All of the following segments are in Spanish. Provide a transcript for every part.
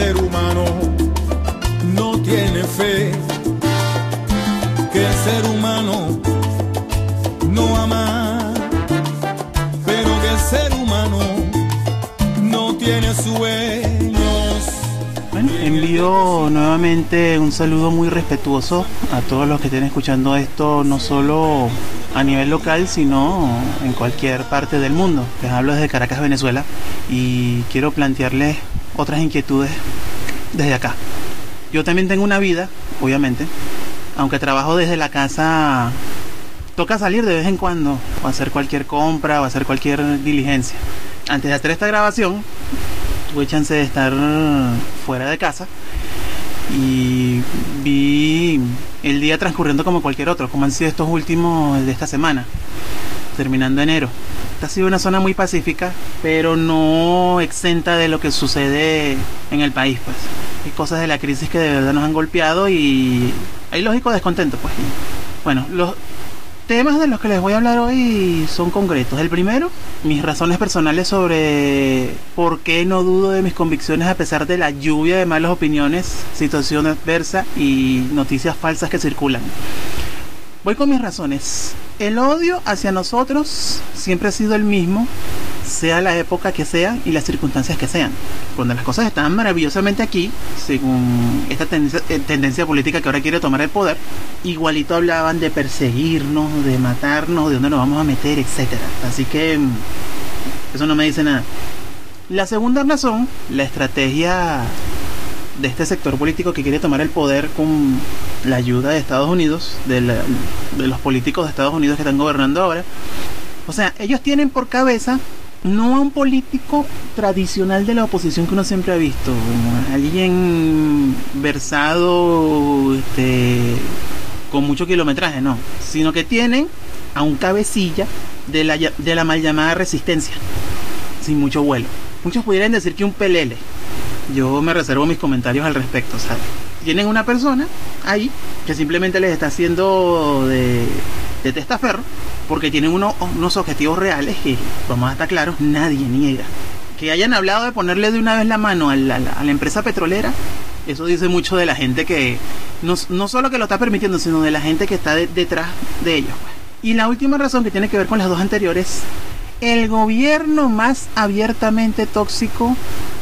ser humano no tiene fe, que el ser humano no ama, pero que el ser humano no tiene sueños. Bueno, envío nuevamente un saludo muy respetuoso a todos los que estén escuchando esto, no solo a nivel local, sino en cualquier parte del mundo. Les hablo desde Caracas, Venezuela, y quiero plantearles otras inquietudes desde acá. Yo también tengo una vida, obviamente, aunque trabajo desde la casa, toca salir de vez en cuando, o hacer cualquier compra, o hacer cualquier diligencia. Antes de hacer esta grabación, tuve chance de estar fuera de casa y vi el día transcurriendo como cualquier otro, como han sido estos últimos de esta semana, terminando enero. Esta ha sido una zona muy pacífica, pero no exenta de lo que sucede en el país, pues. Hay cosas de la crisis que de verdad nos han golpeado y hay lógico descontento, pues. Bueno, los temas de los que les voy a hablar hoy son concretos. El primero, mis razones personales sobre por qué no dudo de mis convicciones a pesar de la lluvia de malas opiniones, situación adversa y noticias falsas que circulan. Voy con mis razones. El odio hacia nosotros siempre ha sido el mismo, sea la época que sea y las circunstancias que sean. Cuando las cosas estaban maravillosamente aquí, según esta tendencia, eh, tendencia, política que ahora quiere tomar el poder, igualito hablaban de perseguirnos, de matarnos, de dónde nos vamos a meter, etc. Así que mm, eso no me dice nada. La segunda razón, la estrategia de este sector político que quiere tomar el poder con la ayuda de Estados Unidos, de, los políticos de Estados Unidos que están gobernando ahora. O sea, ellos tienen por cabeza no a un político tradicional de la oposición que uno siempre ha visto, alguien versado este, con mucho kilometraje, no, sino que tienen a un cabecilla de la, de la mal llamada resistencia, sin mucho vuelo. Muchos pudieran decir que un pelele. Yo me reservo mis comentarios al respecto, ¿sabes? Tienen una persona ahí que simplemente les está haciendo de, de testaferro porque tienen uno, unos objetivos reales que, vamos a estar claros, nadie niega. Que hayan hablado de ponerle de una vez la mano a la empresa petrolera, eso dice mucho de la gente que, no, no, solo que lo está permitiendo, sino de la gente que está de, detrás de ellos. Pues. Y la última razón que tiene que ver con las dos anteriores, el gobierno más abiertamente tóxico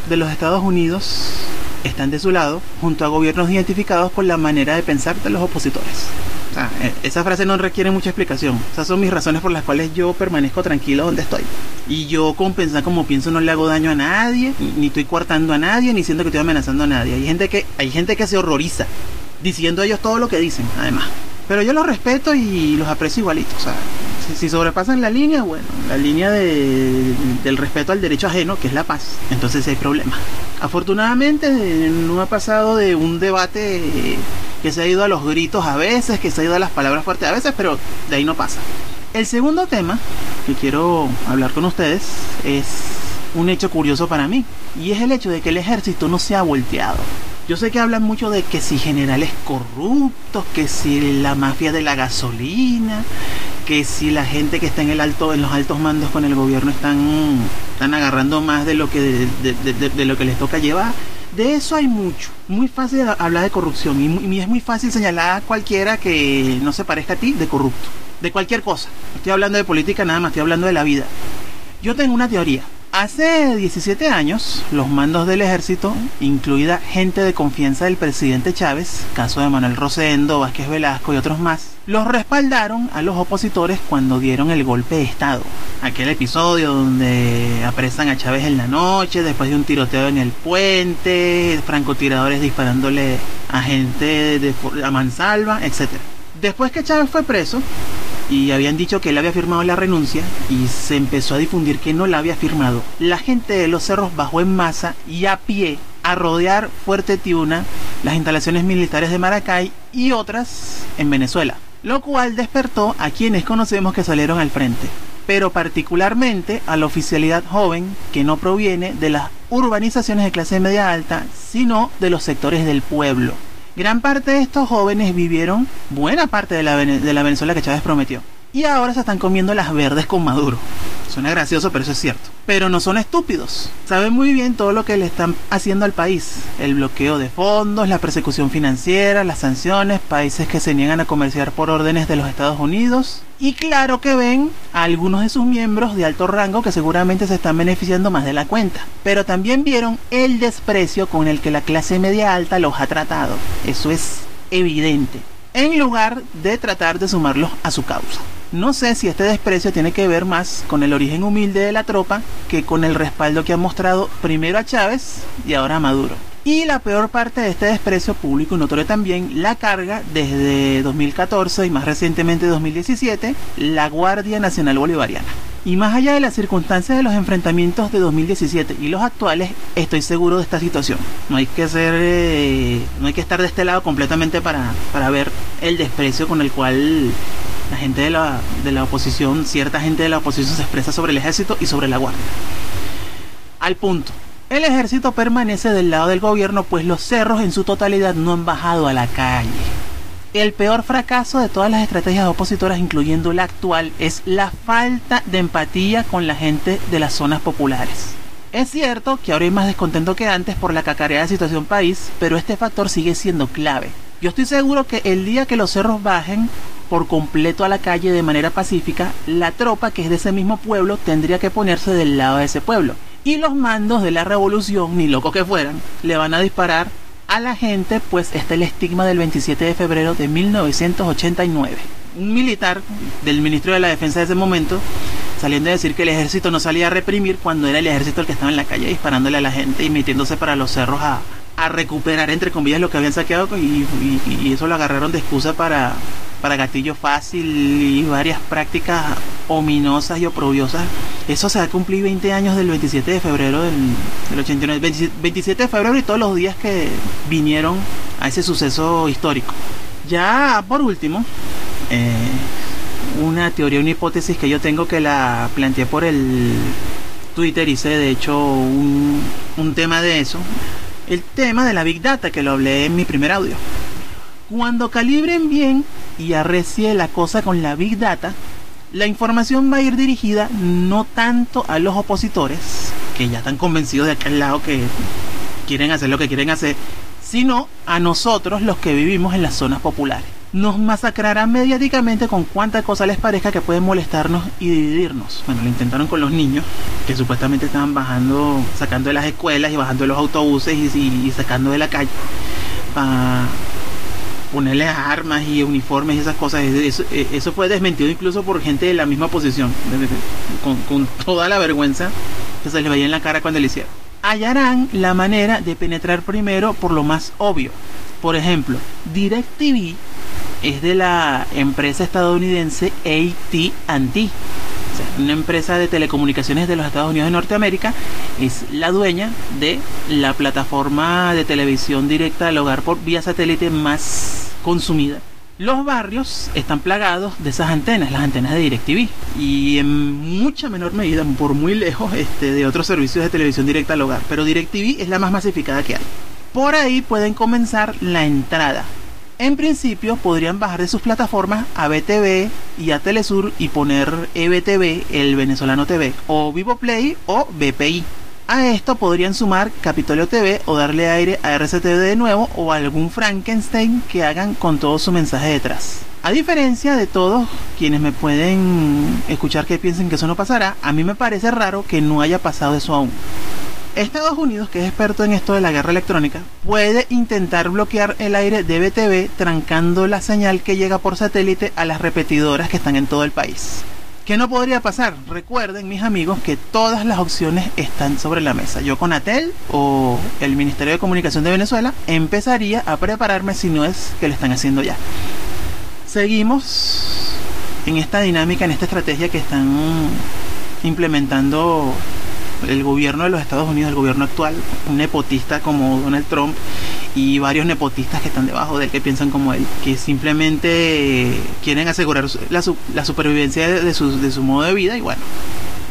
de los Estados Unidos están de su lado, junto a gobiernos identificados con la manera de pensar de los opositores. O sea, esa frase no requiere mucha explicación. Esas son mis razones por las cuales yo permanezco tranquilo donde estoy. Y yo, como pensar como pienso, no le hago daño a nadie, ni estoy coartando a nadie, ni siento que estoy amenazando a nadie. Hay gente que, hay gente que se horroriza, diciendo ellos todo lo que dicen, además. Pero yo los respeto y los aprecio igualito. O sea, si, si sobrepasan la línea, bueno, la línea de, del respeto al derecho ajeno, que es la paz, entonces hay problema. Afortunadamente no ha pasado de un debate que se ha ido a los gritos a veces, que se ha ido a las palabras fuertes a veces, pero de ahí no pasa. El segundo tema que quiero hablar con ustedes es un hecho curioso para mí, y es el hecho de que el ejército no se ha volteado. Yo sé que hablan mucho de que si generales corruptos, que si la mafia de la gasolina, que si la gente que está en el alto, en los altos mandos con el gobierno están, están agarrando más de lo que de, lo que les toca llevar. De eso hay mucho. Muy fácil hablar de corrupción y, es muy fácil señalar a cualquiera que no se parezca a ti de corrupto. De cualquier cosa. Estoy hablando de política nada más, estoy hablando de la vida. Yo tengo una teoría. Hace 17 años, los mandos del ejército, incluida gente de confianza del presidente Chávez, caso de Manuel Rosendo, Vázquez Velasco y otros más, los respaldaron a los opositores cuando dieron el golpe de Estado. Aquel episodio donde apresan a Chávez en la noche, después de un tiroteo en el puente, francotiradores disparándole a gente de, a mansalva, etc. Después que Chávez fue preso, y habían dicho que él había firmado la renuncia y se empezó a difundir que no la había firmado. La gente de los cerros bajó en masa y a pie a rodear Fuerte Tiuna, las instalaciones militares de Maracay y otras en Venezuela, lo cual despertó a quienes conocemos que salieron al frente, pero particularmente a la oficialidad joven que no proviene de las urbanizaciones de clase media alta, sino de los sectores del pueblo. Gran parte de estos jóvenes vivieron buena parte de la, Venezuela que Chávez prometió. Y ahora se están comiendo las verdes con Maduro. Suena gracioso, pero eso es cierto. Pero no son estúpidos. Saben muy bien todo lo que le están haciendo al país. El bloqueo de fondos, la persecución financiera, las sanciones, países que se niegan a comerciar por órdenes de los Estados Unidos. Y claro que ven a algunos de sus miembros de alto rango que seguramente se están beneficiando más de la cuenta. Pero también vieron el desprecio con el que la clase media alta los ha tratado. Eso es evidente. En lugar de tratar de sumarlos a su causa. No sé si este desprecio tiene que ver más con el origen humilde de la tropa que con el respaldo que ha mostrado primero a Chávez y ahora a Maduro. Y la peor parte de este desprecio público y notorio también la carga desde 2014 y más recientemente 2017 la Guardia Nacional Bolivariana. Y más allá de las circunstancias de los enfrentamientos de 2017 y los actuales, estoy seguro de esta situación. No hay que ser, eh, no hay que estar de este lado completamente para, para ver el desprecio con el cual la gente de la, de la oposición, cierta gente de la oposición se expresa sobre el ejército y sobre la guardia. Al punto. El ejército permanece del lado del gobierno pues los cerros en su totalidad no han bajado a la calle. El peor fracaso de todas las estrategias opositoras, incluyendo la actual, es la falta de empatía con la gente de las zonas populares. Es cierto que ahora hay más descontento que antes por la cacareada situación país, pero este factor sigue siendo clave. Yo estoy seguro que el día que los cerros bajen, por completo a la calle de manera pacífica, la tropa que es de ese mismo pueblo tendría que ponerse del lado de ese pueblo. Y los mandos de la revolución, ni locos que fueran, le van a disparar a la gente, pues está el estigma del 27 de febrero de 1989. Un militar del ministro de la Defensa de ese momento saliendo a decir que el ejército no salía a reprimir cuando era el ejército el que estaba en la calle disparándole a la gente y metiéndose para los cerros a, a recuperar entre comillas lo que habían saqueado y, eso lo agarraron de excusa para, para gatillo fácil y varias prácticas ominosas y oprobiosas. Eso se ha cumplido 20 años del 27 de febrero del, del 89. 27 de febrero y todos los días que vinieron a ese suceso histórico. Ya por último, eh, una teoría, una hipótesis que yo tengo que la planteé por el Twitter, hice de hecho un, un tema de eso. El tema de la Big Data, que lo hablé en mi primer audio. Cuando calibren bien y arrecie la cosa con la Big Data, la información va a ir dirigida no tanto a los opositores, que ya están convencidos de aquel lado que quieren hacer lo que quieren hacer, sino a nosotros los que vivimos en las zonas populares. Nos masacrarán mediáticamente con cuánta cosa les parezca que pueden molestarnos y dividirnos. Bueno, lo intentaron con los niños, que supuestamente estaban bajando, sacando de las escuelas y bajando de los autobuses y, sacando de la calle. Para ponerles armas y uniformes y esas cosas. Eso, eso, fue desmentido incluso por gente de la misma posición, con, con toda la vergüenza que se les veía en la cara cuando lo hicieron. Hallarán la manera de penetrar primero por lo más obvio. Por ejemplo, DirecTV es de la empresa estadounidense AT&T, una empresa de telecomunicaciones de los Estados Unidos de Norteamérica, es la dueña de la plataforma de televisión directa al hogar por vía satélite más consumida. Los barrios están plagados de esas antenas, las antenas de DirecTV, y en mucha menor medida, por muy lejos, este, de otros servicios de televisión directa al hogar. Pero DirecTV es la más masificada que hay. Por ahí pueden comenzar la entrada. En principio podrían bajar de sus plataformas a BTV y a Telesur y poner EBTV, el venezolano TV, o Vivoplay o BPI. A esto podrían sumar Capitolio TV o darle aire a RCTV de nuevo o algún Frankenstein que hagan con todo su mensaje detrás. A diferencia de todos quienes me pueden escuchar que piensen que eso no pasará, a mí me parece raro que no haya pasado eso aún. Estados Unidos, que es experto en esto de la guerra electrónica, puede intentar bloquear el aire de BTV trancando la señal que llega por satélite a las repetidoras que están en todo el país. ¿Qué no podría pasar? Recuerden, mis amigos, que todas las opciones están sobre la mesa. Yo con Atel o el Ministerio de Comunicación de Venezuela empezaría a prepararme si no es que lo están haciendo ya. Seguimos en esta dinámica, en esta estrategia que están implementando el gobierno de los Estados Unidos, el gobierno actual, un nepotista como Donald Trump y varios nepotistas que están debajo de él que piensan como él, que simplemente quieren asegurar la, la supervivencia de su, de su modo de vida y bueno,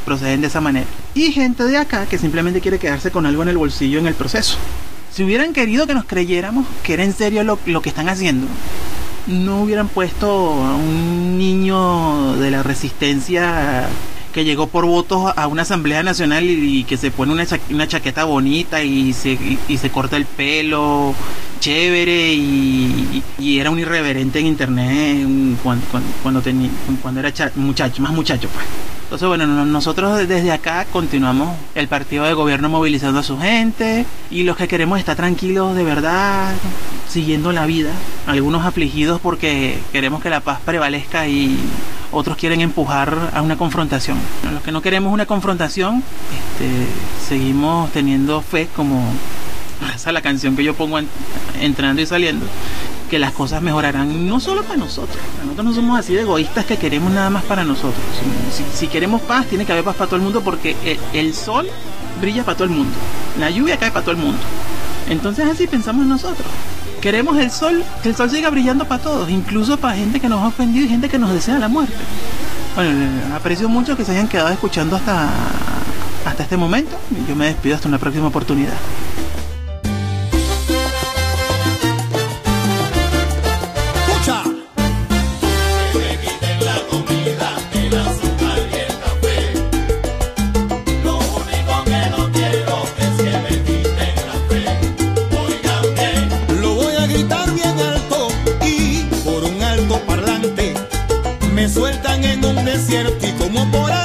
proceden de esa manera. Y gente de acá que simplemente quiere quedarse con algo en el bolsillo en el proceso. Si hubieran querido que nos creyéramos que era en serio lo, lo que están haciendo, no hubieran puesto a un niño de la resistencia que llegó por votos a una asamblea nacional y, que se pone una, una chaqueta bonita y se, y, se corta el pelo chévere y, era un irreverente en internet cuando, cuando, tenía, cuando era muchacho, más muchacho pues. Entonces, bueno, nosotros desde acá continuamos el partido de gobierno movilizando a su gente y los que queremos estar tranquilos de verdad, siguiendo la vida. Algunos afligidos porque queremos que la paz prevalezca y otros quieren empujar a una confrontación. Los que no queremos una confrontación, este, seguimos teniendo fe como esa es la canción que yo pongo entrando y saliendo que las cosas mejorarán no solo para nosotros. Nosotros no somos así de egoístas que queremos nada más para nosotros. Si, queremos paz, tiene que haber paz para todo el mundo porque el, sol brilla para todo el mundo. La lluvia cae para todo el mundo. Entonces así pensamos nosotros. Queremos el sol, que el sol siga brillando para todos, incluso para gente que nos ha ofendido y gente que nos desea la muerte. Bueno, aprecio mucho que se hayan quedado escuchando hasta, hasta este momento. Yo me despido hasta una próxima oportunidad. sueltan en un desierto y como por